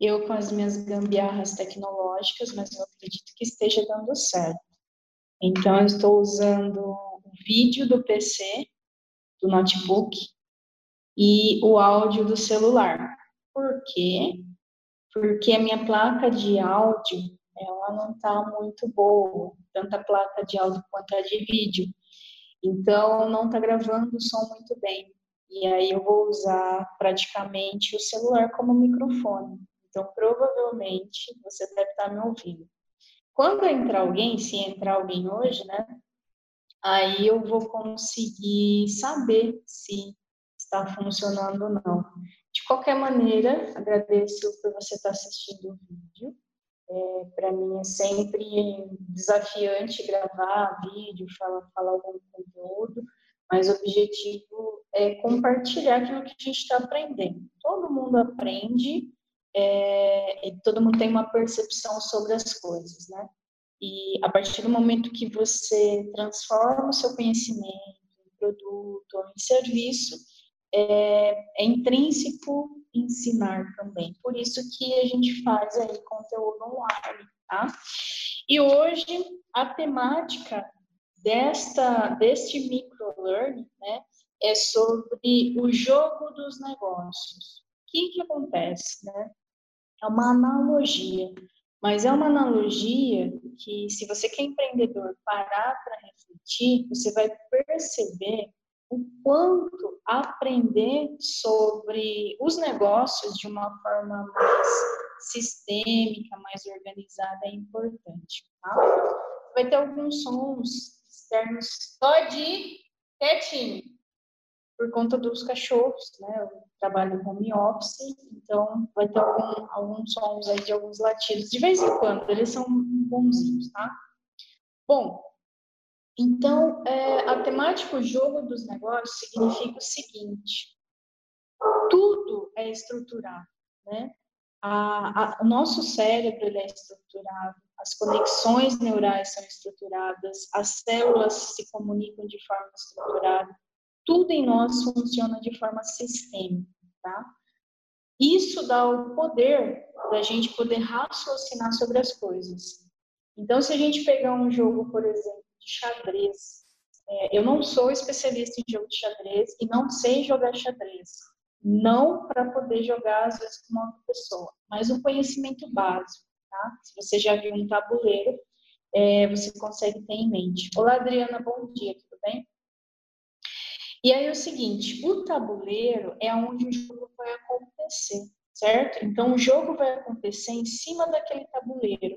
eu com as minhas gambiarras tecnológicas, mas eu acredito que esteja dando certo. Então, eu estou usando o vídeo do PC, do notebook, e o áudio do celular. Por quê? Porque a minha placa de áudio, ela não está muito boa, tanto a placa de áudio quanto a de vídeo. Então, não está gravando o som muito bem. E aí eu vou usar praticamente o celular como microfone. Então, provavelmente, você deve estar me ouvindo. Quando entrar alguém, se entrar alguém hoje, né? Aí eu vou conseguir saber se está funcionando ou não. De qualquer maneira, agradeço por você estar assistindo o vídeo. É, Para mim é sempre desafiante gravar vídeo, falar, falar algum conteúdo, mas o objetivo é compartilhar aquilo que a gente está aprendendo. Todo mundo aprende é, e todo mundo tem uma percepção sobre as coisas, né? E a partir do momento que você transforma o seu conhecimento em produto ou em serviço, é, é intrínseco ensinar também. Por isso que a gente faz aí conteúdo online, tá? E hoje a temática desta deste microlearning, né, é sobre o jogo dos negócios. O que que acontece, né? É uma analogia, mas é uma analogia que se você que é empreendedor parar para refletir, você vai perceber o quanto aprender sobre os negócios de uma forma mais sistêmica, mais organizada é importante. Tá? Vai ter alguns sons externos. Pode quietinho. Por conta dos cachorros, né? Eu trabalho home office, então vai ter algum, alguns sons aí de alguns latidos. De vez em quando, eles são bonzinhos, tá? Bom, então, é, a temática jogo dos negócios significa o seguinte: tudo é estruturado, né? A, a, o nosso cérebro ele é estruturado, as conexões neurais são estruturadas, as células se comunicam de forma estruturada, tudo em nós funciona de forma sistêmica, tá? Isso dá o poder da gente poder raciocinar sobre as coisas. Então, se a gente pegar um jogo, por exemplo, de xadrez. É, eu não sou especialista em jogo de xadrez e não sei jogar xadrez. Não para poder jogar, às vezes, com uma outra pessoa, mas um conhecimento básico. Tá? Se você já viu um tabuleiro, é, você consegue ter em mente. Olá, Adriana, bom dia, tudo bem? E aí é o seguinte, o tabuleiro é onde o jogo vai acontecer, certo? Então o jogo vai acontecer em cima daquele tabuleiro.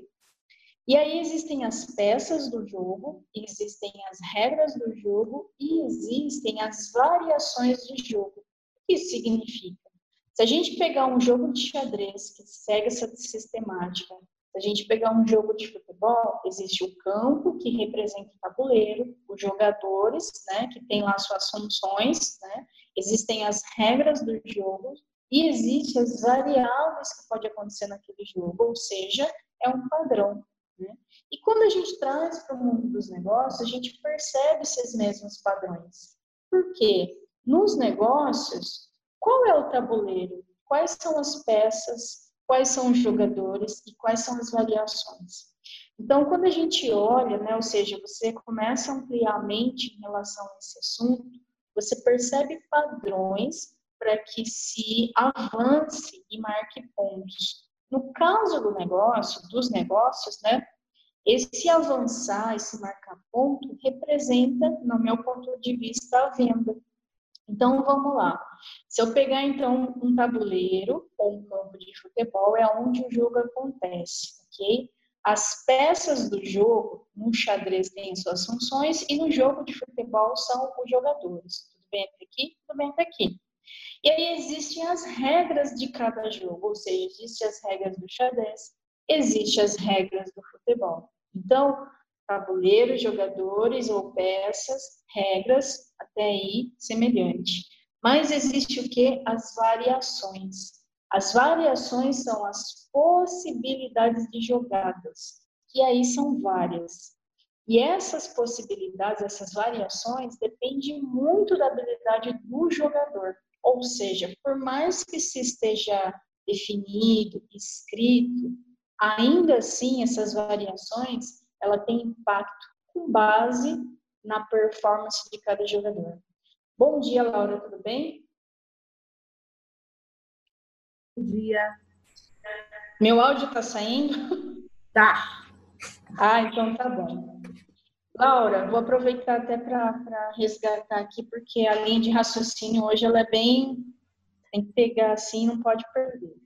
E aí existem as peças do jogo, existem as regras do jogo e existem as variações de jogo. O que isso significa? Se a gente pegar um jogo de xadrez que segue essa sistemática, se a gente pegar um jogo de futebol, existe o campo, que representa o tabuleiro, os jogadores, né, que tem lá suas funções, né, existem as regras do jogo e existem as variáveis que pode acontecer naquele jogo, ou seja, é um padrão. Né? E quando a gente traz para o mundo dos negócios, a gente percebe esses mesmos padrões. Por quê? Nos negócios, qual é o tabuleiro? Quais são as peças? Quais são os jogadores? E quais são as variações? Então, quando a gente olha, né, ou seja, você começa a ampliar a mente em relação a esse assunto, você percebe padrões para que se avance e marque pontos. No caso do negócio, dos negócios, né, esse avançar, esse marcar ponto, representa, no meu ponto de vista, a venda. Então, vamos lá. Se eu pegar, então, um tabuleiro ou um campo de futebol, é onde o jogo acontece, ok? As peças do jogo, no xadrez tem suas funções e no jogo de futebol são os jogadores. Tudo bem até aqui? Tudo bem até aqui. E aí existem as regras de cada jogo, ou seja, existem as regras do xadrez, existem as regras do futebol. Então, tabuleiro, jogadores ou peças, regras, até aí semelhante. Mas existe o que? As variações. As variações são as possibilidades de jogadas, que aí são várias. E essas possibilidades, essas variações, dependem muito da habilidade do jogador. Ou seja, por mais que se esteja definido, escrito, ainda assim essas variações ela tem impacto com base na performance de cada jogador. Bom dia, Laura, tudo bem? Bom dia. Meu áudio está saindo? Tá. Ah, então tá bom. Laura, vou aproveitar até para resgatar aqui, porque a linha de raciocínio hoje ela é bem. tem que pegar assim, não pode perder?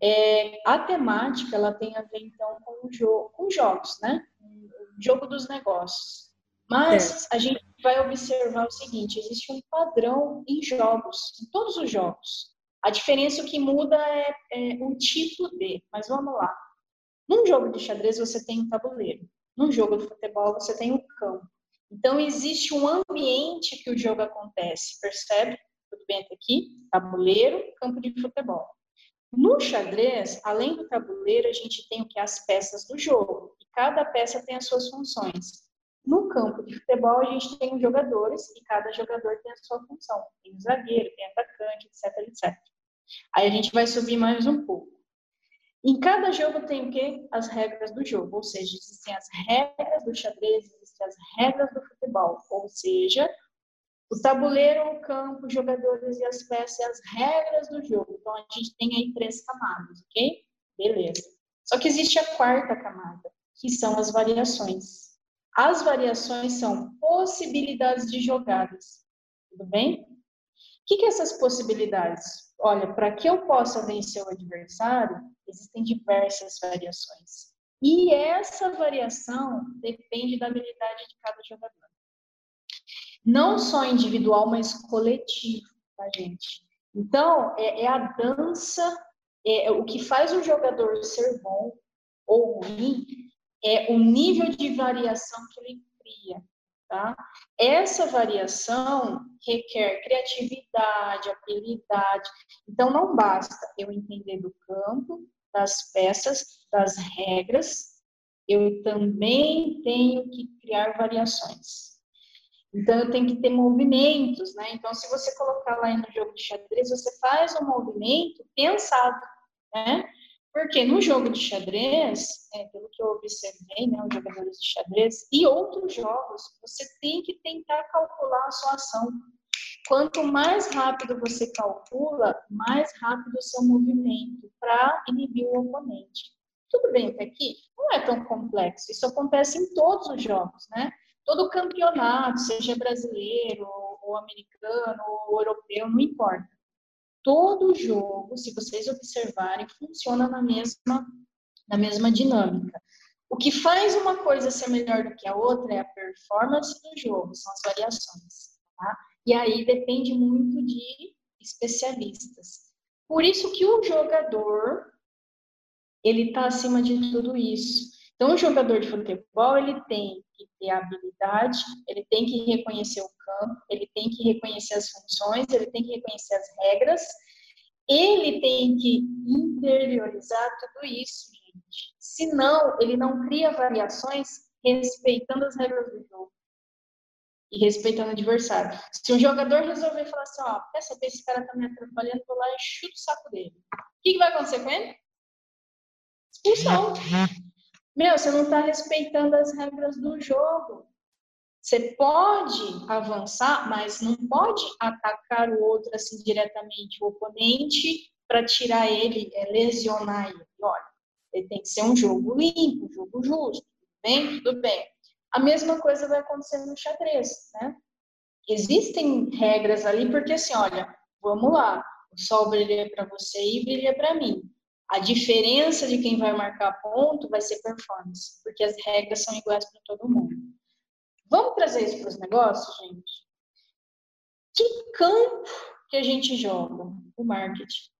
É, a temática ela tem a ver então com, o jogo, com jogos, né? O jogo dos negócios. Mas é. a gente vai observar o seguinte: existe um padrão em jogos, em todos os jogos. A diferença que muda é, é o título de, mas vamos lá. Num jogo de xadrez você tem um tabuleiro. Num jogo de futebol você tem um campo. Então existe um ambiente que o jogo acontece, percebe? Tudo bem até aqui? Tabuleiro, campo de futebol. No xadrez, além do tabuleiro, a gente tem o que as peças do jogo. E cada peça tem as suas funções. No campo de futebol, a gente tem os jogadores e cada jogador tem a sua função. Tem o zagueiro, tem atacante, etc, etc. Aí a gente vai subir mais um pouco. Em cada jogo tem o quê? As regras do jogo, ou seja, existem as regras do xadrez, existem as regras do futebol, ou seja, o tabuleiro, o campo, os jogadores e as peças, as regras do jogo. Então a gente tem aí três camadas, ok? Beleza. Só que existe a quarta camada, que são as variações. As variações são possibilidades de jogadas. Tudo bem? O que, que é essas possibilidades? Olha, para que eu possa vencer o adversário, existem diversas variações. E essa variação depende da habilidade de cada jogador. Não só individual, mas coletivo, tá, gente? Então, é, é a dança, é, é o que faz um jogador ser bom ou ruim é o nível de variação que ele cria. Tá? Essa variação requer criatividade, habilidade. Então, não basta eu entender do campo, das peças, das regras, eu também tenho que criar variações. Então, eu tenho que ter movimentos, né? Então, se você colocar lá no jogo de xadrez, você faz um movimento pensado, né? Porque no jogo de xadrez, é, pelo que eu observei, né, os jogadores de xadrez e outros jogos, você tem que tentar calcular a sua ação. Quanto mais rápido você calcula, mais rápido o seu movimento para inibir o oponente. Tudo bem até aqui? Não é tão complexo. Isso acontece em todos os jogos, né? Todo campeonato, seja brasileiro, ou americano, ou europeu, não importa todo jogo, se vocês observarem, funciona na mesma, na mesma dinâmica. O que faz uma coisa ser melhor do que a outra é a performance do jogo, são as variações. Tá? E aí depende muito de especialistas. Por isso que o jogador ele está acima de tudo isso. Então, o jogador de futebol ele tem que ter habilidade, ele tem que reconhecer o campo, ele tem que reconhecer as funções, ele tem que reconhecer as regras, ele tem que interiorizar tudo isso, gente. Senão, ele não cria variações respeitando as regras do jogo e respeitando o adversário. Se um jogador resolver falar assim, ó, quer saber, esse cara tá me atrapalhando, vou lá e chuto o saco dele. O que, que vai acontecer com ele? Expulsão. Meu, você não está respeitando as regras do jogo. Você pode avançar, mas não pode atacar o outro assim diretamente, o oponente, para tirar ele, é, lesionar ele. Olha, ele tem que ser um jogo limpo, um jogo justo. Tudo bem? Tudo bem. A mesma coisa vai acontecer no xadrez, né? Existem regras ali, porque assim, olha, vamos lá, o sol brilha para você e brilha para mim. A diferença de quem vai marcar ponto vai ser performance, porque as regras são iguais para todo mundo. Vamos trazer isso para os negócios, gente? Que campo que a gente joga? O marketing.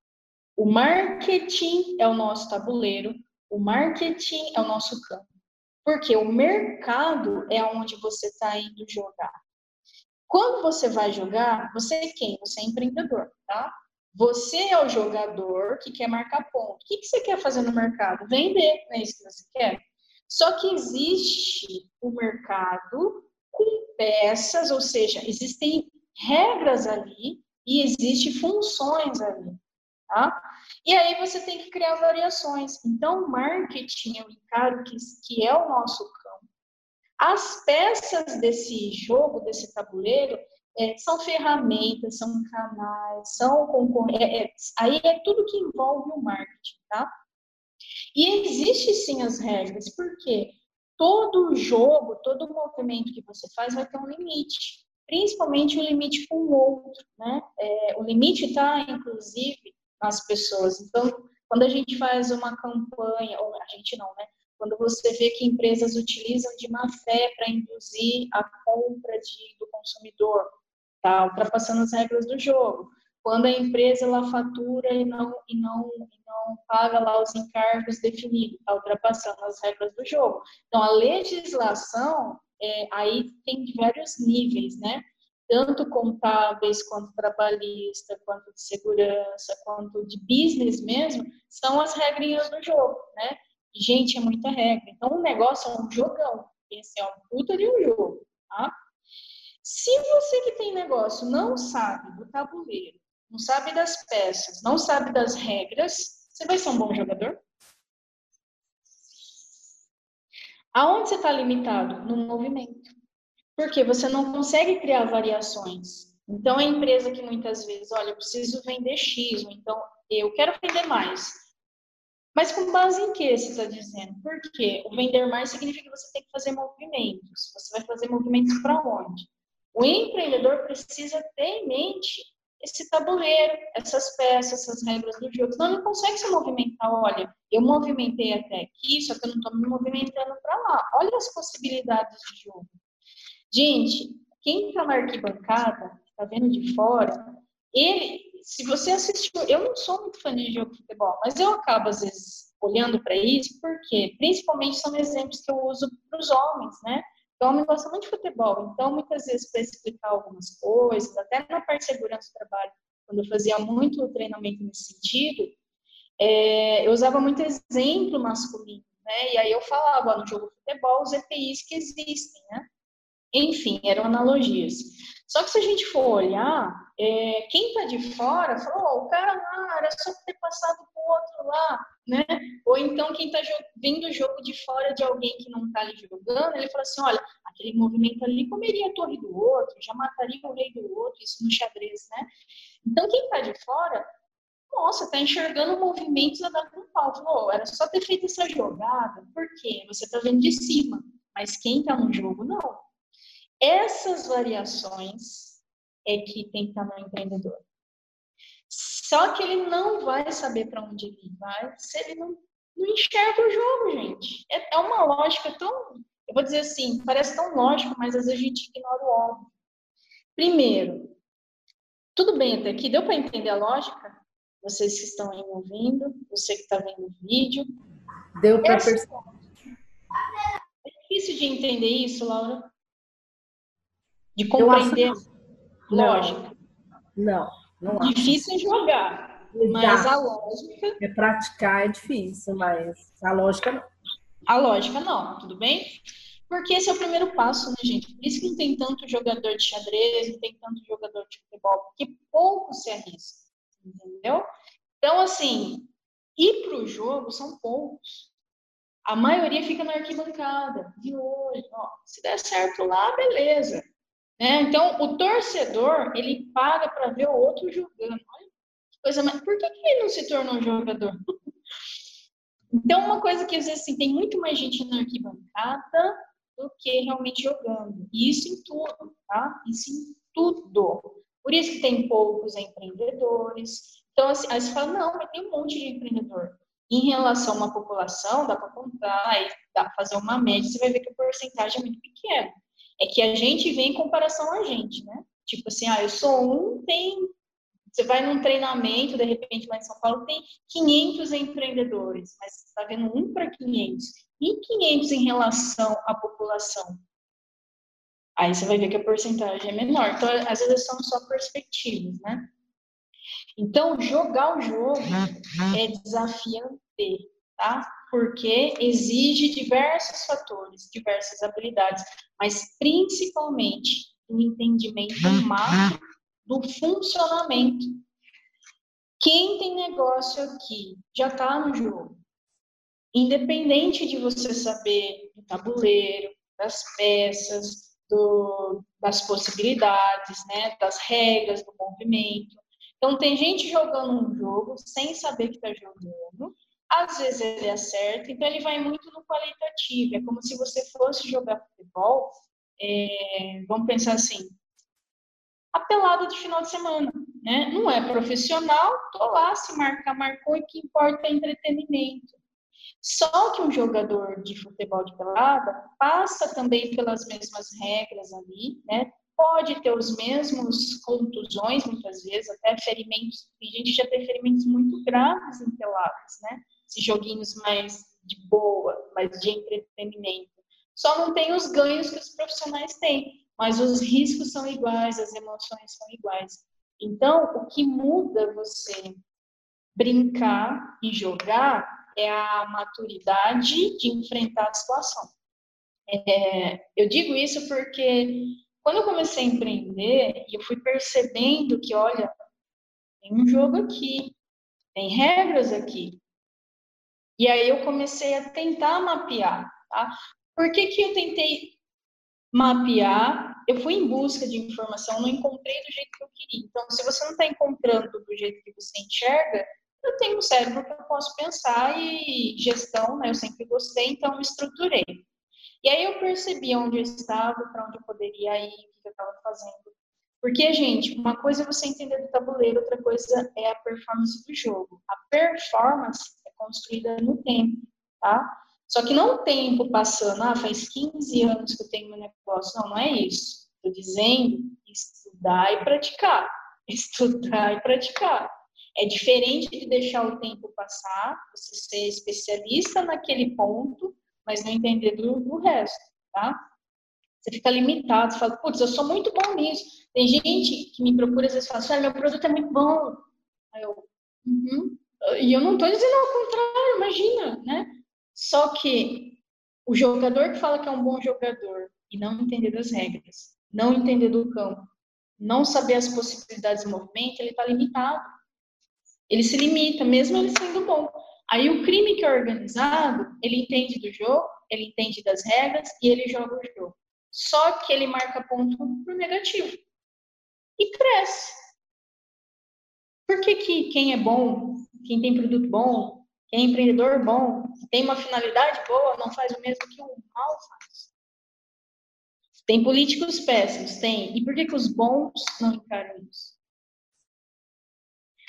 O marketing é o nosso tabuleiro, o marketing é o nosso campo. Porque o mercado é onde você está indo jogar. Quando você vai jogar, você é quem? Você é empreendedor, tá? Você é o jogador que quer marcar ponto. O que, você quer fazer no mercado? Vender, não é isso que você quer? Só que existe o mercado com peças, ou seja, existem regras ali e existem funções ali, tá? E aí você tem que criar variações. Então, marketing, eu encaro que, que é o nosso campo. As peças desse jogo, desse tabuleiro, é, são ferramentas, são canais, são concorrentes. É, é, aí é tudo que envolve o marketing, tá? E existe sim as regras, porque todo jogo, todo movimento que você faz vai ter um limite, principalmente o limite com o outro, né? É, o limite está, inclusive, nas pessoas. Então, quando a gente faz uma campanha, ou a gente não, né? Quando você vê que empresas utilizam de má fé para induzir a compra de, do consumidor, tá ultrapassando as regras do jogo. Quando a empresa ela fatura e não, e não, e não paga lá os encargos definidos, está ultrapassando as regras do jogo. Então, a legislação, é, aí tem vários níveis, né? Tanto contábeis, quanto trabalhista, quanto de segurança, quanto de business mesmo, são as regrinhas do jogo, né? Gente, é muita regra. Então, o negócio é um jogão. Esse é um puta de um jogo, tá? Se você que tem negócio não sabe do tabuleiro, não sabe das peças, não sabe das regras, você vai ser um bom jogador? Aonde você está limitado? No movimento. Porque você não consegue criar variações. Então, a empresa que muitas vezes, olha, eu preciso vender X, então eu quero vender mais. Mas com base em que você está dizendo? Porque o vender mais significa que você tem que fazer movimentos. Você vai fazer movimentos para onde? O empreendedor precisa ter em mente esse tabuleiro, essas peças, essas regras do jogo. Senão não consegue se movimentar. Olha, eu movimentei até aqui, só que eu não estou me movimentando para lá. Olha as possibilidades de jogo. Gente, quem está na arquibancada, está vendo de fora, ele, se você assistiu, eu não sou muito fã de jogo de futebol, mas eu acabo às vezes olhando para isso, porque principalmente são exemplos que eu uso para os homens, né? Então, homem gosta muito de futebol. Então, muitas vezes, para explicar algumas coisas, até na parte de segurança do trabalho, quando eu fazia muito treinamento nesse sentido, é, eu usava muito exemplo masculino, né? E aí eu falava, no jogo de futebol, os EPIs que existem, né? Enfim, eram analogias. Só que se a gente for olhar, é, quem está de fora falou, oh, o cara lá era só ter passado para o outro lá, né? Ou então quem está vendo o jogo de fora de alguém que não está ali jogando, ele fala assim, olha, aquele movimento ali comeria a torre do outro, já mataria o rei do outro, isso no xadrez, né? Então quem está de fora, nossa, está enxergando movimentos a com pau. Falou, era só ter feito essa jogada, por quê? Você está vendo de cima, mas quem está no jogo, não. Essas variações é que tem que estar no empreendedor. Só que ele não vai saber para onde ele vai se ele não, não enxerga o jogo, gente. É, é, uma lógica tão. Eu vou dizer assim, parece tão lógico, mas às vezes a gente ignora o óbvio. Primeiro, tudo bem até aqui? Deu para entender a lógica? Vocês que estão aí ouvindo, você que está vendo o vídeo. Deu para perceber. É difícil de entender isso, Laura? De compreender lógica. Não, não acho. Difícil é jogar, Exato. mas a lógica. É praticar é difícil, mas a lógica não. A lógica não, tudo bem? Porque esse é o primeiro passo, né, gente? Por isso que não tem tanto jogador de xadrez, não tem tanto jogador de futebol, porque pouco se arrisca, entendeu? Então, assim, ir para o jogo são poucos. A maioria fica na arquibancada, de olho. Ó, se der certo lá, beleza. Né? Então, o torcedor, ele paga para ver o outro jogando. Coisa mais... Por que, que ele não se tornou jogador? então, uma coisa que às vezes assim, tem muito mais gente na arquibancada do que realmente jogando. E isso em tudo, tá? Isso em tudo. Por isso que tem poucos empreendedores. Então, assim, aí você fala, não, mas tem um monte de empreendedor. Em relação a uma população, dá para contar e dá para fazer uma média, você vai ver que a porcentagem é muito pequena é que a gente vê em comparação a gente, né? Tipo assim, ah, eu sou um, tem. Você vai num treinamento, de repente, lá em São Paulo, tem 500 empreendedores, mas você está vendo um para 500. E 500 em relação à população? Aí você vai ver que a porcentagem é menor. Então, às vezes são só perspectivas, né? Então, jogar o jogo é desafiante, tá? Porque exige diversos fatores, diversas habilidades, mas principalmente o entendimento macro do funcionamento. Quem tem negócio aqui já está no jogo. Independente de você saber do tabuleiro, das peças, do, das possibilidades, né, das regras do movimento. Então, tem gente jogando um jogo sem saber que está jogando. Às vezes ele acerta, então ele vai muito no qualitativo. É como se você fosse jogar futebol, é, vamos pensar assim, a pelada de final de semana. Né? Não é profissional, tô lá, se marcar, marcou, e que importa é entretenimento. Só que um jogador de futebol de pelada passa também pelas mesmas regras ali, né? Pode ter os mesmos contusões, muitas vezes, até ferimentos. Tem gente que já tem ferimentos muito graves em peladas, né? Esses joguinhos mais de boa, mais de entretenimento. Só não tem os ganhos que os profissionais têm, mas os riscos são iguais, as emoções são iguais. Então, o que muda você brincar e jogar é a maturidade de enfrentar a situação. É, eu digo isso porque quando eu comecei a empreender eu fui percebendo que, olha, tem um jogo aqui, tem regras aqui. E aí eu comecei a tentar mapear, tá? Por que, que eu tentei mapear? Eu fui em busca de informação, não encontrei do jeito que eu queria. Então, se você não está encontrando do jeito que você enxerga, eu tenho um cérebro que eu posso pensar e gestão, né? Eu sempre gostei, então me estruturei. E aí eu percebi onde eu estava, para onde eu poderia ir, o que eu estava fazendo. Porque, gente, uma coisa é você entender do tabuleiro, outra coisa é a performance do jogo. A performance construída no tempo, tá? Só que não o tempo passando, ah, faz 15 anos que eu tenho meu negócio. Não, não é isso. Estou dizendo estudar e praticar. Estudar e praticar. É diferente de deixar o tempo passar, você ser especialista naquele ponto, mas não entender do, do resto, tá? Você fica limitado, você fala, putz, eu sou muito bom nisso. Tem gente que me procura às vezes fala assim, ah, meu produto é muito bom. Aí eu, uhum. E eu não estou dizendo ao contrário, imagina, né? Só que o jogador que fala que é um bom jogador e não entender das regras, não entender do campo, não saber as possibilidades de movimento, ele está limitado. Ele se limita, mesmo ele sendo bom. Aí o crime que é organizado, ele entende do jogo, ele entende das regras e ele joga o jogo. Só que ele marca ponto por negativo. E cresce. Por que, que quem é bom, quem tem produto bom, quem é empreendedor bom, tem uma finalidade boa, não faz o mesmo que o mal faz? Tem políticos péssimos? Tem. E por que, que os bons não encaram isso?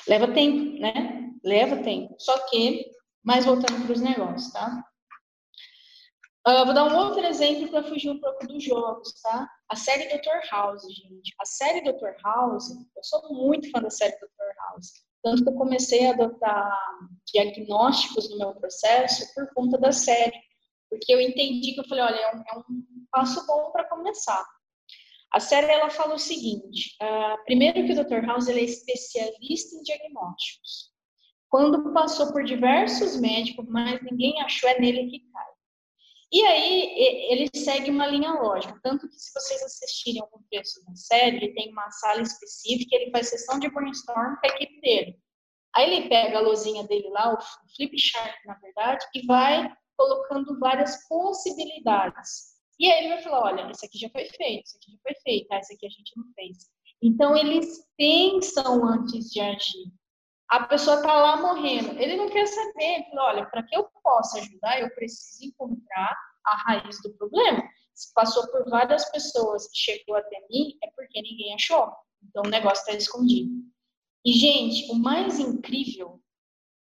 Leva tempo, né? Leva tempo. Só que, mais voltando para os negócios, tá? Uh, vou dar um outro exemplo para fugir um pouco dos jogos, tá? A série Dr. House, gente. A série Dr. House, eu sou muito fã da série Dr. House. Tanto que eu comecei a adotar diagnósticos no meu processo por conta da série. Porque eu entendi que eu falei, olha, é um, é um passo bom para começar. A série ela fala o seguinte: uh, primeiro que o Dr. House ele é especialista em diagnósticos. Quando passou por diversos médicos, mas ninguém achou é nele que cai. E aí ele segue uma linha lógica, tanto que se vocês assistirem algum trecho da série, ele tem uma sala específica, ele faz sessão de brainstorm com a equipe dele. Aí ele pega a lozinha dele lá, o flip chart, na verdade, e vai colocando várias possibilidades. E aí ele vai falar, olha, isso aqui já foi feito, isso aqui já foi feito, ah, isso aqui a gente não fez. Então eles pensam antes de agir. A pessoa está lá morrendo, ele não quer saber, ele fala, olha, para que eu possa ajudar, eu preciso encontrar a raiz do problema. Se passou por várias pessoas e chegou até mim, é porque ninguém achou. Então o negócio está escondido. E, gente, o mais incrível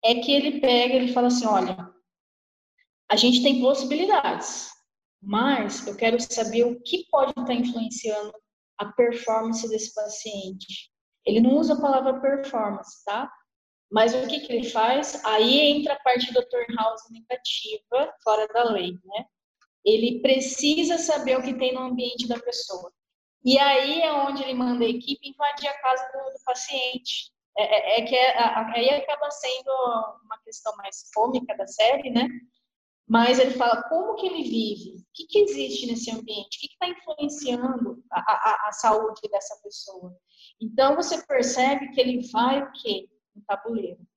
é que ele pega, ele fala assim, olha, a gente tem possibilidades mas eu quero saber o que pode estar influenciando a performance desse paciente. Ele não usa a palavra performance, tá? Mas o que, que ele faz? Aí entra a parte do Dr. House negativa, fora da lei, né? Ele precisa saber o que tem no ambiente da pessoa. E aí é onde ele manda a equipe invadir a casa do, do paciente. É, é, é que é, aí acaba sendo uma questão mais cômica da série, né? mas ele fala como que ele vive, o que, que existe nesse ambiente, o que está influenciando a, a, a, saúde dessa pessoa. Então, você percebe que ele vai o quê? Tabuleiro. O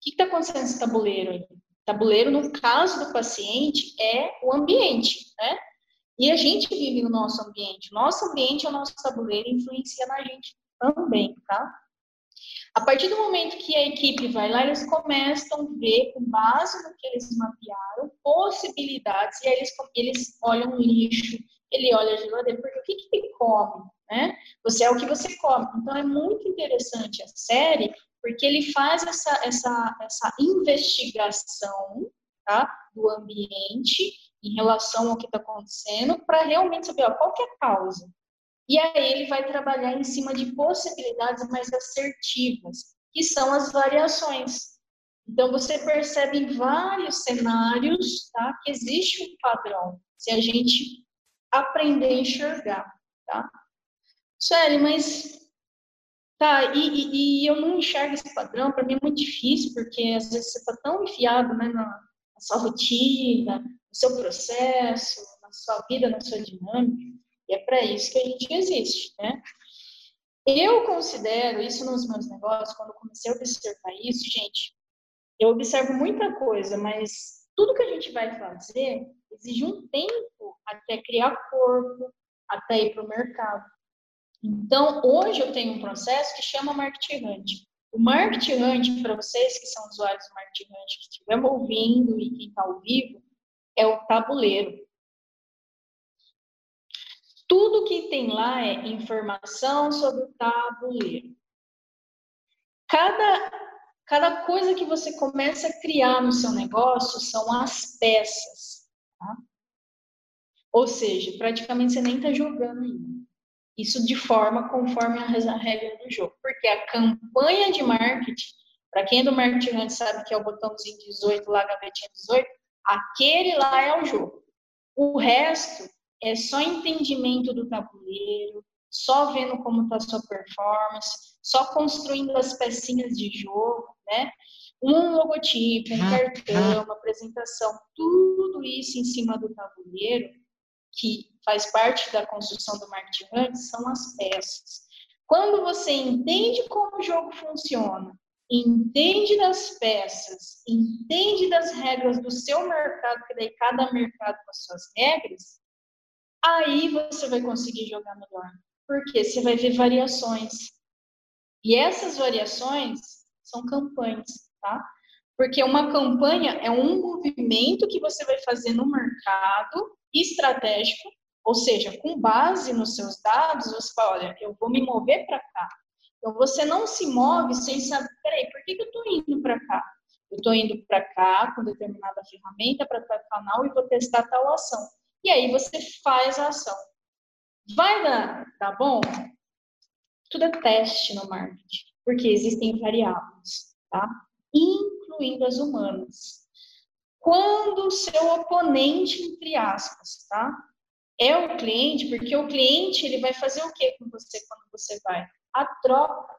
que está acontecendo nesse tabuleiro aí? Tabuleiro, no caso do paciente, é o ambiente, né? E a gente vive no nosso ambiente. O nosso ambiente é o nosso tabuleiro influencia na gente também, tá? A partir do momento que a equipe vai lá, eles começam a ver, com base no que eles mapearam, possibilidades, e aí eles, eles olham o lixo, ele olha a geladeira, porque o que, que ele come, né? Você é o que você come. Então, é muito interessante a série, porque ele faz essa, essa, essa investigação tá, do ambiente em relação ao que está acontecendo, para realmente saber ó, qual é a causa. E aí ele vai trabalhar em cima de possibilidades mais assertivas, que são as variações. Então você percebe em vários cenários tá, que existe um padrão, se a gente aprender a enxergar. Tá? Sueli, mas tá, e, e, eu não enxergo esse padrão, para mim é muito difícil, porque às vezes você está tão enfiado né, na, na sua rotina, no seu processo, na sua vida, na sua dinâmica. E é para isso que a gente existe, né? Eu considero isso nos meus negócios, quando comecei a observar isso, gente, eu observo muita coisa, mas tudo que a gente vai fazer exige um tempo até criar corpo, até ir para o mercado. Então, hoje eu tenho um processo que chama Marketing Hunt. O Marketing Hunt, para vocês que são usuários do Marketing Hunt, que estiverem ouvindo e quem está ao vivo, é o tabuleiro. Tudo que tem lá é informação sobre o tabuleiro. Cada, cada coisa que você começa a criar no seu negócio são as peças. Tá? Ou seja, praticamente você nem está jogando ainda. Isso de forma conforme a regra do jogo. Porque a campanha de marketing, para quem é do marketing antes sabe que é o botãozinho 18 lá, gavetinha 18, aquele lá é o jogo. O resto é só entendimento do tabuleiro, só vendo como está a sua performance, só construindo as pecinhas de jogo, né? Um logotipo, um cartão, uma apresentação, tudo isso em cima do tabuleiro, que faz parte da construção do marketing antes, são as peças. Quando você entende como o jogo funciona, entende das peças, entende das regras do seu mercado, que daí cada mercado com as suas regras, aí você vai conseguir jogar melhor. Porque você vai ver variações. E essas variações são campanhas, tá? Porque uma campanha é um movimento que você vai fazer no mercado estratégico, ou seja, com base nos seus dados, você fala, olha, eu vou me mover para cá. Então você não se move sem saber, peraí, por que, que eu estou indo para cá? Eu estou indo para cá com determinada ferramenta para tal canal e vou testar tal ação e aí você faz a ação. Vai dar, tá bom? Tudo é teste no marketing, porque existem variáveis, tá? Incluindo as humanas. Quando o seu oponente, entre aspas, tá? É o cliente, porque o cliente ele vai fazer o que com você quando você vai? A troca.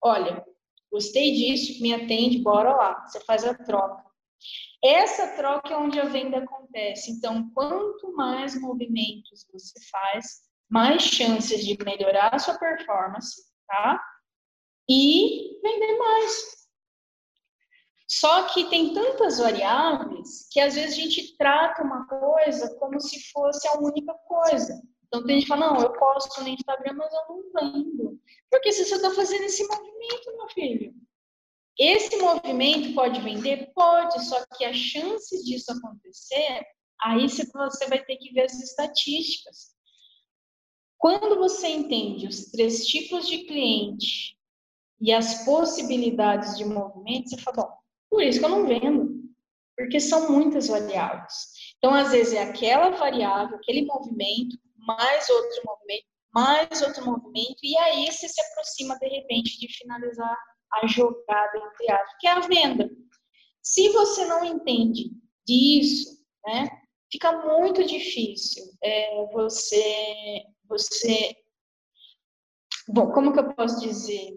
Olha, gostei disso, me atende, bora lá. Você faz a troca. Essa troca é onde a venda acontece. Então, quanto mais movimentos você faz, mais chances de melhorar a sua performance, tá? E vender mais. Só que tem tantas variáveis que às vezes a gente trata uma coisa como se fosse a única coisa. Então tem gente que fala, não, eu posto no Instagram, mas eu não vendo. Porque se você está fazendo esse movimento, meu filho, esse movimento pode vender? Pode, só que as chances disso acontecer, aí você vai ter que ver as estatísticas. Quando você entende os três tipos de cliente e as possibilidades de movimento, você fala, bom, por isso que eu não vendo, porque são muitas variáveis. Então, às vezes, é aquela variável, aquele movimento, mais outro movimento, mais outro movimento, e aí você se aproxima, de repente, de finalizar a jogada entre aspas, que é a venda. Se você não entende disso, né, fica muito difícil é, você, você, bom, como que eu posso dizer,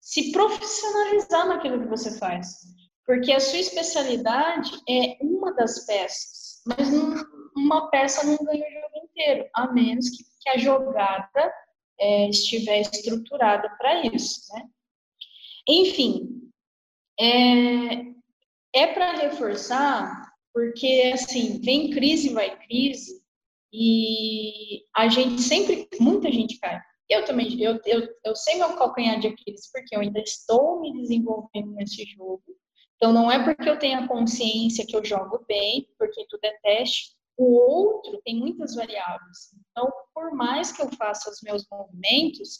se profissionalizar naquilo que você faz, porque a sua especialidade é uma das peças, mas não, uma peça não ganha o jogo inteiro, a menos que, que a jogada é, estiver estruturada para isso, né? Enfim, é, é para reforçar, porque assim, vem crise, vai crise, e a gente sempre, muita gente cai. Eu também, eu, eu, eu sei meu calcanhar de Aquiles, porque eu ainda estou me desenvolvendo nesse jogo. Então, não é porque eu tenho a consciência que eu jogo bem, porque tudo é teste. O outro tem muitas variáveis. Então, por mais que eu faça os meus movimentos,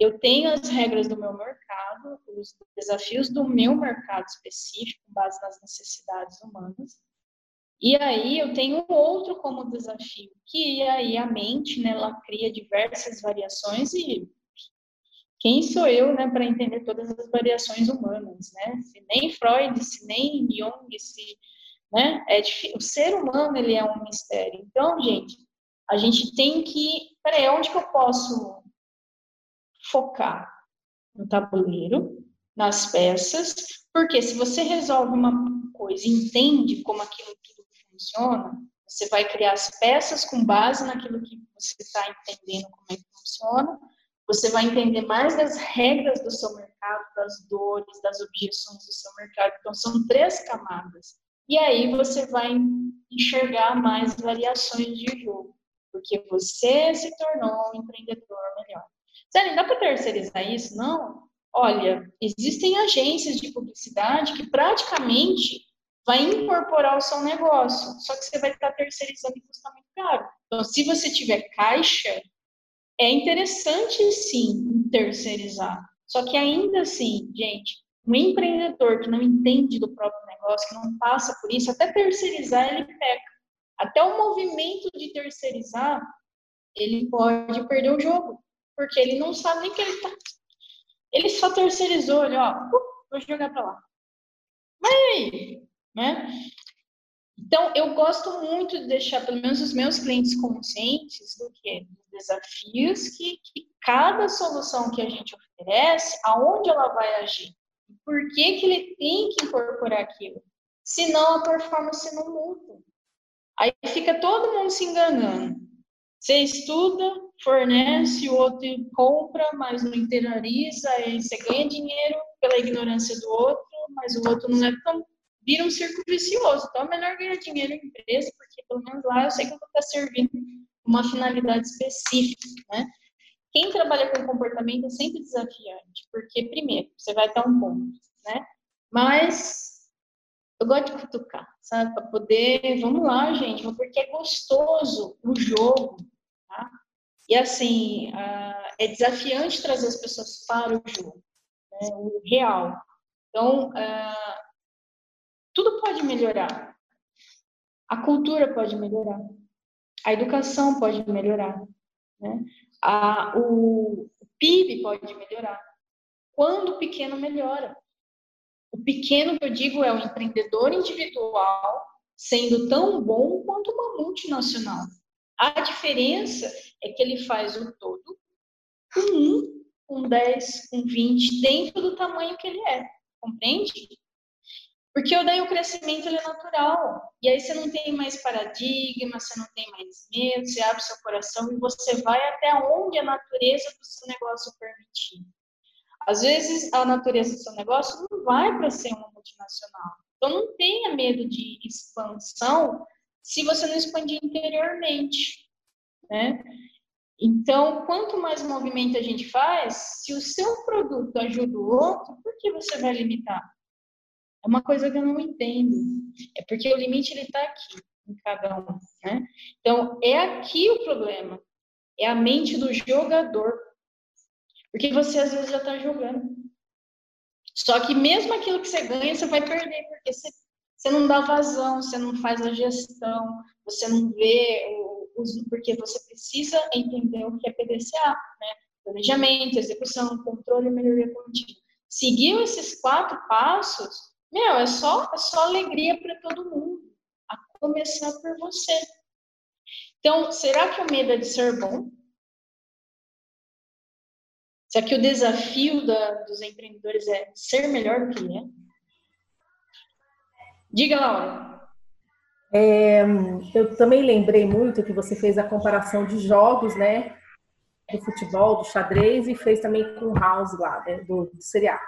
eu tenho as regras do meu mercado, os desafios do meu mercado específico, base nas necessidades humanas. E aí eu tenho outro como desafio, que aí a mente, né, ela cria diversas variações e quem sou eu, né, para entender todas as variações humanas, né? Se nem Freud, se nem Jung, se, né, é o ser humano ele é um mistério. Então, gente, a gente tem que, peraí, onde que eu posso focar no tabuleiro, nas peças, porque se você resolve uma coisa, entende como aquilo funciona, você vai criar as peças com base naquilo que você está entendendo como é que funciona, você vai entender mais das regras do seu mercado, das dores, das objeções do seu mercado. Então, são três camadas. E aí você vai enxergar mais variações de jogo, porque você se tornou um empreendedor melhor. Sério, dá para terceirizar isso? Não. Olha, existem agências de publicidade que praticamente vai incorporar o seu negócio, só que você vai estar terceirizando e custa muito caro. Então, se você tiver caixa, é interessante sim terceirizar. Só que ainda assim, gente, um empreendedor que não entende do próprio negócio, que não passa por isso, até terceirizar ele peca. Até o movimento de terceirizar, ele pode perder o jogo, porque ele não sabe nem que ele está. Ele só terceirizou, ele, ó, vou jogar para lá. Mas aí, né? Então, eu gosto muito de deixar, pelo menos, os meus clientes conscientes do que? Desafios que, que cada solução que a gente oferece, aonde ela vai agir. Por que, que ele tem que incorporar aquilo? Senão a performance não muda. Aí fica todo mundo se enganando. Você estuda, fornece, o outro compra, mas não interioriza, aí você ganha dinheiro pela ignorância do outro, mas o outro não é tão vira um círculo vicioso. Então, é melhor ganhar dinheiro em empresa, porque pelo menos lá eu sei que eu vou estar servindo uma finalidade específica, né? Quem trabalha com comportamento é sempre desafiante, porque, primeiro, você vai estar um ponto, né? Mas eu gosto de cutucar, sabe? Para poder, vamos lá, gente, porque é gostoso o jogo, tá? E assim, é desafiante trazer as pessoas para o jogo, né? o real. Então, tudo pode melhorar. A cultura pode melhorar. A educação pode melhorar. Né? A, o, PIB pode melhorar. Quando o pequeno melhora. O pequeno que eu digo é o empreendedor individual sendo tão bom quanto uma multinacional. A diferença é que ele faz o todo com um, com 10, com 20, dentro do tamanho que ele é. Compreende? Porque daí o crescimento ele é natural. E aí você não tem mais paradigma, você não tem mais medo, você abre seu coração e você vai até onde a natureza do seu negócio permitir. Às vezes a natureza do seu negócio não vai para ser uma multinacional. Então não tenha medo de expansão se você não expandir interiormente, né? Então, quanto mais movimento a gente faz, se o seu produto ajuda o outro, por que você vai limitar? É uma coisa que eu não entendo. É porque o limite ele está aqui em cada um, né? Então é aqui o problema. É a mente do jogador, porque você às vezes já está jogando. Só que mesmo aquilo que você ganha, você vai perder, porque você, você não dá vazão, você não faz a gestão, você não vê porque você precisa entender o que é PDCA, né? Planejamento, execução, controle e melhoria contínua. Seguiu esses quatro passos, meu, é só, é só alegria para todo mundo, a começar por você. Então, será que o medo é de ser bom? Será que o desafio da, dos empreendedores é ser melhor do que é? Diga, Laura. É, eu também lembrei muito que você fez a comparação de jogos, né? Do futebol, do xadrez e fez também com o House lá, né, do, do seriado.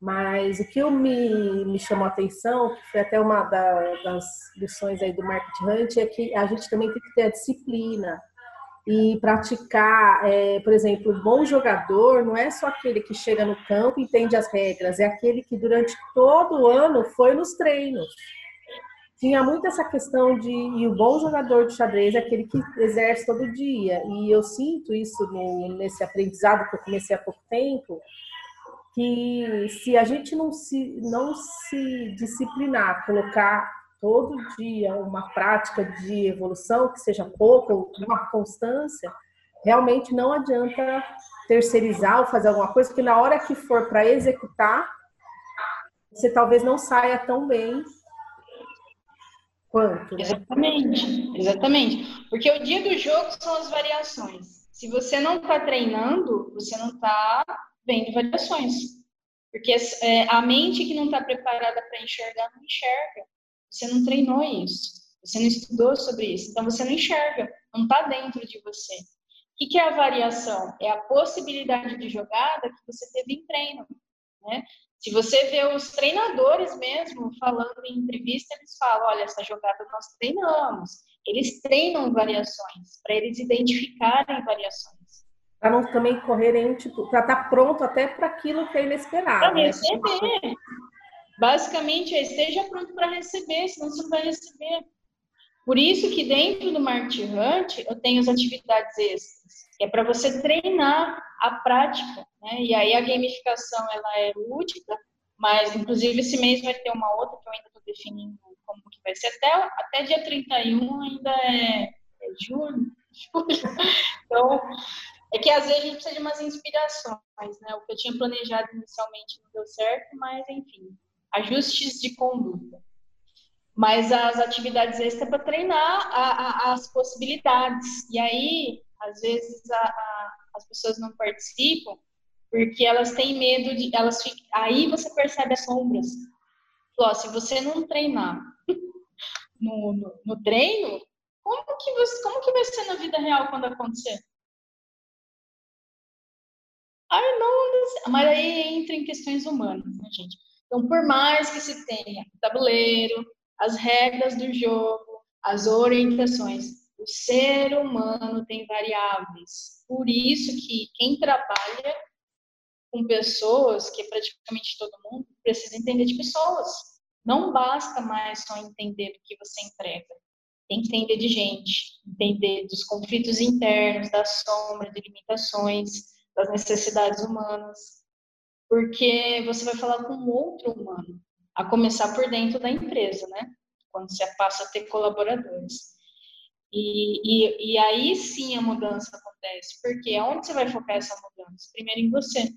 Mas o que eu me, me chamou a atenção, que foi até uma da, das lições aí do Market Hunt, é que a gente também tem que ter a disciplina e praticar, é, por exemplo, um bom jogador não é só aquele que chega no campo e entende as regras, é aquele que durante todo o ano foi nos treinos. Tinha muito essa questão de e o bom jogador de xadrez é aquele que exerce todo dia. E eu sinto isso no, nesse aprendizado que eu comecei há pouco tempo, que se a gente não se, não se disciplinar, colocar todo dia uma prática de evolução, que seja pouca, uma constância, realmente não adianta terceirizar ou fazer alguma coisa, porque na hora que for para executar, você talvez não saia tão bem quanto. Né? Exatamente, exatamente. Porque o dia do jogo são as variações. Se você não está treinando, você não está vendo variações. Porque é, a mente que não está preparada para enxergar, não enxerga. Você não treinou isso. Você não estudou sobre isso. Então, você não enxerga. Não está dentro de você. O que, é a variação? É a possibilidade de jogada que você teve em treino. Né? Se você vê os treinadores mesmo falando em entrevista, eles falam: olha, essa jogada nós treinamos. Eles treinam variações, para eles identificarem variações para não também correrem, tipo, para estar tá pronto até para aquilo que é inesperado. Para né? receber. Basicamente, é, esteja pronto para receber, senão você não vai receber. Por isso que dentro do Market Hunt eu tenho as atividades extras, que é para você treinar a prática, né? E aí a gamificação ela é lúdica, mas inclusive esse mês vai ter uma outra que eu ainda estou definindo como que vai ser até até dia 31 ainda é, é junho. Então, é que às vezes a gente precisa de umas inspirações, né? O que eu tinha planejado inicialmente não deu certo, mas enfim, ajustes de conduta. Mas as atividades extras é para treinar a, a, as possibilidades. E aí, às vezes, a, as pessoas não participam porque elas têm medo de. elas Aí você percebe as sombras. Falou, se você não treinar no, no, no treino, como que, você, como que vai ser na vida real quando acontecer? Ai, não, mas aí entra em questões humanas, né, gente? Então, por mais que se tenha o tabuleiro, as regras do jogo, as orientações, o ser humano tem variáveis. Por isso que quem trabalha com pessoas, que é praticamente todo mundo, precisa entender de pessoas. Não basta mais só entender do que você entrega. Tem que entender de gente, entender dos conflitos internos, das sombras, de limitações, das necessidades humanas, porque você vai falar com outro humano, a começar por dentro da empresa, né? Quando você passa a ter colaboradores. E, e, e aí sim a mudança acontece, porque aonde você vai focar essa mudança? Primeiro em você.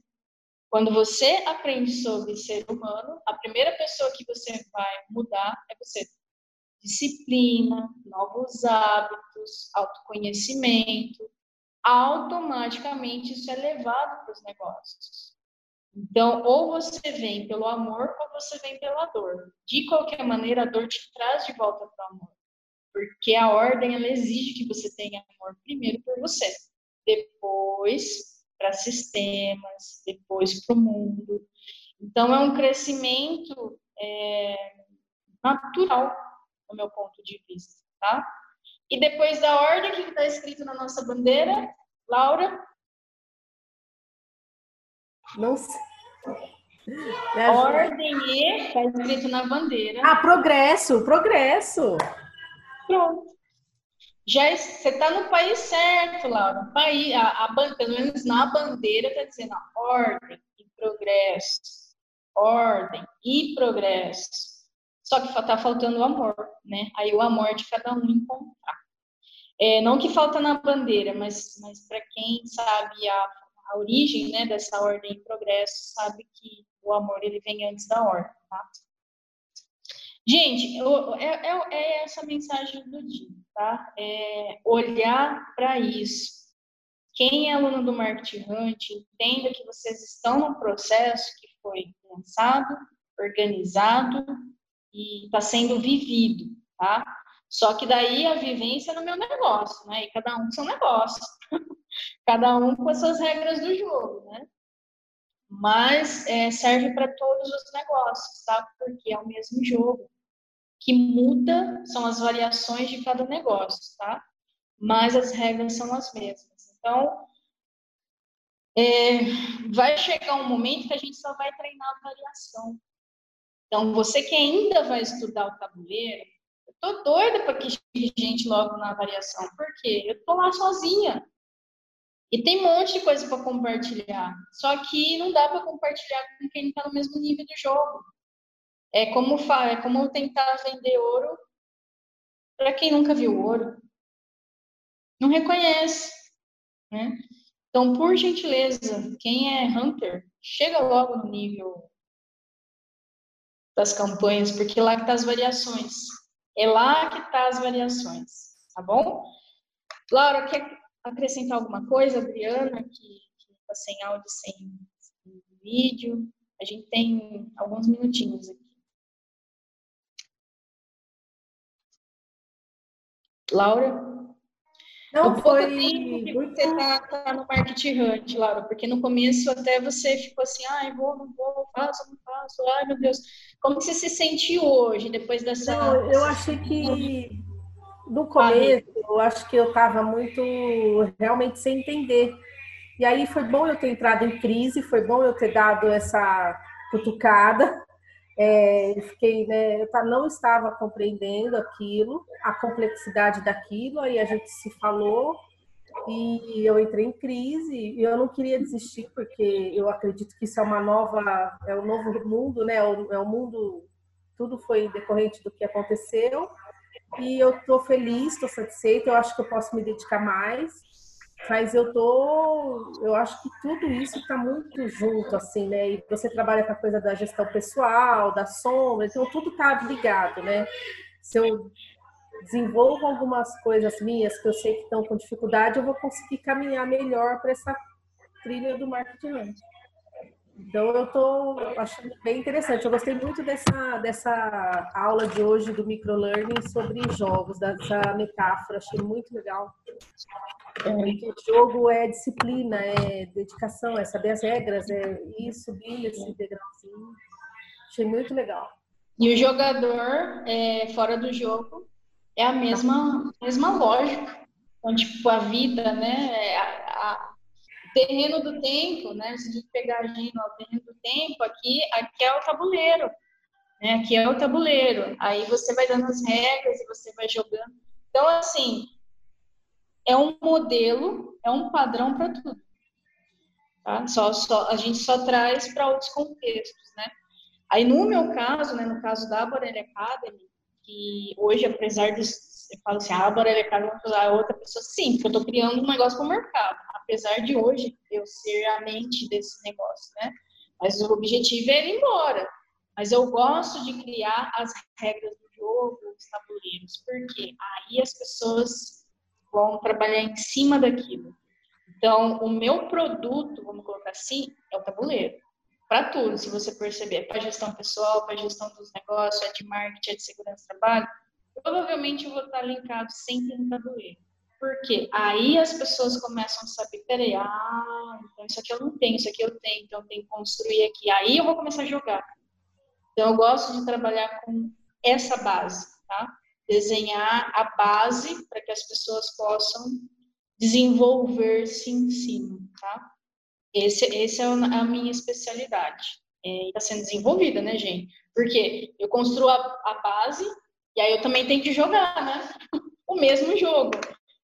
Quando você aprende sobre ser humano, a primeira pessoa que você vai mudar é você. Disciplina, novos hábitos, autoconhecimento, automaticamente isso é levado para os negócios. Então, ou você vem pelo amor ou você vem pela dor. De qualquer maneira, a dor te traz de volta para o amor. Porque a ordem ela exige que você tenha amor primeiro por você, depois para sistemas, depois para o mundo. Então, é um crescimento é, natural, do meu ponto de vista, tá? E depois da ordem, o que está escrito na nossa bandeira? Laura? Não sei. Ordem E está escrito na bandeira. Ah, progresso, progresso. Pronto. Já você está no país certo, Laura. País, a, a, pelo menos na bandeira está dizendo ó, ordem e progresso. Ordem e progresso. Só que está faltando o amor, né? Aí o amor de cada um encontrar. É, não que falta na bandeira, mas, mas para quem sabe a, a origem né, dessa ordem e progresso, sabe que o amor ele vem antes da ordem, tá? Gente, é, é, é, essa mensagem do dia, tá? É olhar para isso. Quem é aluno do Marketing Hunt, entenda que vocês estão num processo que foi pensado, organizado e está sendo vivido, tá? Só que daí a vivência no meu negócio, né? E cada um com seu negócio. cada um com as suas regras do jogo, né? Mas é, serve para todos os negócios, tá? Porque é o mesmo jogo. que muda são as variações de cada negócio, tá? Mas as regras são as mesmas. Então, é, vai chegar um momento que a gente só vai treinar a variação. Então, você que ainda vai estudar o tabuleiro, tô doida para que chegue gente logo na variação, porque eu tô lá sozinha. E tem um monte de coisa para compartilhar. Só que não dá para compartilhar com quem está no mesmo nível do jogo. É como, é como tentar vender ouro para quem nunca viu ouro. Não reconhece. Né? Então, por gentileza, quem é hunter, chega logo no nível das campanhas, porque lá que tá as variações. É lá que tá as variações, tá bom? Laura, quer acrescentar alguma coisa? Adriana, que, está sem áudio, sem, sem vídeo? A gente tem alguns minutinhos aqui. Laura? Não um foi tempo muito... você tá, tá, no marketing hunt, Laura, porque no começo até você ficou assim, ai, vou, não vou, faço, não faço, ai meu Deus. Como você se sentiu hoje, depois dessa... Não, eu achei que no começo, eu acho que eu estava muito realmente sem entender. E aí foi bom eu ter entrado em crise, foi bom eu ter dado essa cutucada, é, eu fiquei, né, eu não estava compreendendo aquilo, a complexidade daquilo, aí a gente se falou e eu entrei em crise e eu não queria desistir porque eu acredito que isso é uma nova, é um novo mundo, né, é o, é o mundo, tudo foi decorrente do que aconteceu e eu estou feliz, estou satisfeita, eu acho que eu posso me dedicar mais mas eu tô, eu acho que tudo isso está muito junto, assim, né? E você trabalha com a coisa da gestão pessoal, da sombra, então tudo está ligado, né? Se eu desenvolvo algumas coisas minhas que eu sei que estão com dificuldade, eu vou conseguir caminhar melhor para essa trilha do marketing. Então eu estou achando bem interessante. Eu gostei muito dessa, dessa aula de hoje do microlearning sobre jogos, dessa metáfora, achei muito legal. É, jogo é disciplina, é dedicação, é saber as regras, é ir subindo esse degrauzinho. Achei muito legal. E o jogador, é, fora do jogo, é a mesma, mesma lógica. Então, tipo, a vida, né? A, a, terreno do tempo, né? Se a gente pegar a o terreno do tempo, aqui, aqui é o tabuleiro. Né? Aqui é o tabuleiro. Aí você vai dando as regras e você vai jogando. Então, assim, é um modelo, é um padrão para tudo. Tá? Só, só, a gente só traz para outros contextos, né? Aí, no meu caso, né, no caso da Borelli Academy, que hoje, apesar de eu falo assim, ah, a Borelli Academy é outra pessoa, sim, porque eu estou criando um negócio para o mercado, apesar de hoje eu ser a mente desse negócio, né? Mas o objetivo é ir embora. Mas eu gosto de criar as regras do jogo, os tabuleiros, porque aí as pessoas vão trabalhar em cima daquilo. Então, o meu produto, vamos colocar assim, é o tabuleiro. Para tudo, se você perceber, para gestão pessoal, para gestão dos negócios, é de marketing, é de segurança do trabalho, provavelmente eu vou estar linkado sempre no tabuleiro. Porque aí as pessoas começam a saber, peraí, ah, então isso aqui eu não tenho, isso aqui eu tenho, então eu tenho que construir aqui. Aí eu vou começar a jogar. Então eu gosto de trabalhar com essa base, tá? Desenhar a base para que as pessoas possam desenvolver-se em cima, tá? Esse, esse é a minha especialidade. Está é, sendo desenvolvida, né, gente? Porque eu construo a, a, base e aí eu também tenho que jogar, né? o mesmo jogo.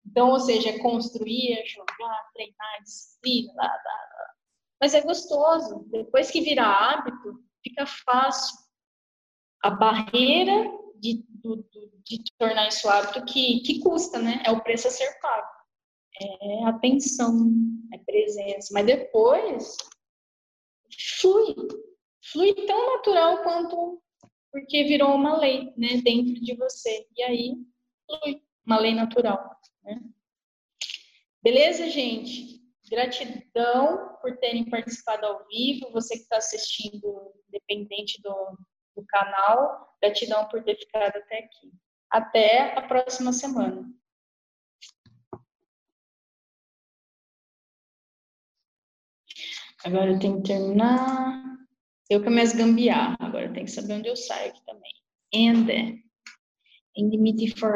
Então, ou seja, é construir, é jogar, treinar, disciplina, lá, lá, lá. Mas é gostoso. Depois que vira hábito, fica fácil. A barreira de, do, de tornar isso hábito que, que custa, né? É o preço a ser pago. É atenção, é presença. Mas depois, flui. Flui tão natural quanto porque virou uma lei, né? Dentro de você. E aí, flui. Uma lei natural, né? Beleza, gente? Gratidão por terem participado ao vivo. Você que está assistindo, independente do, do canal, gratidão por ter ficado até aqui. até a próxima semana. Agora eu tenho que terminar. Eu com minhas gambiarra. Agora eu tenho que saber onde eu saio aqui também. And then, in the meeting for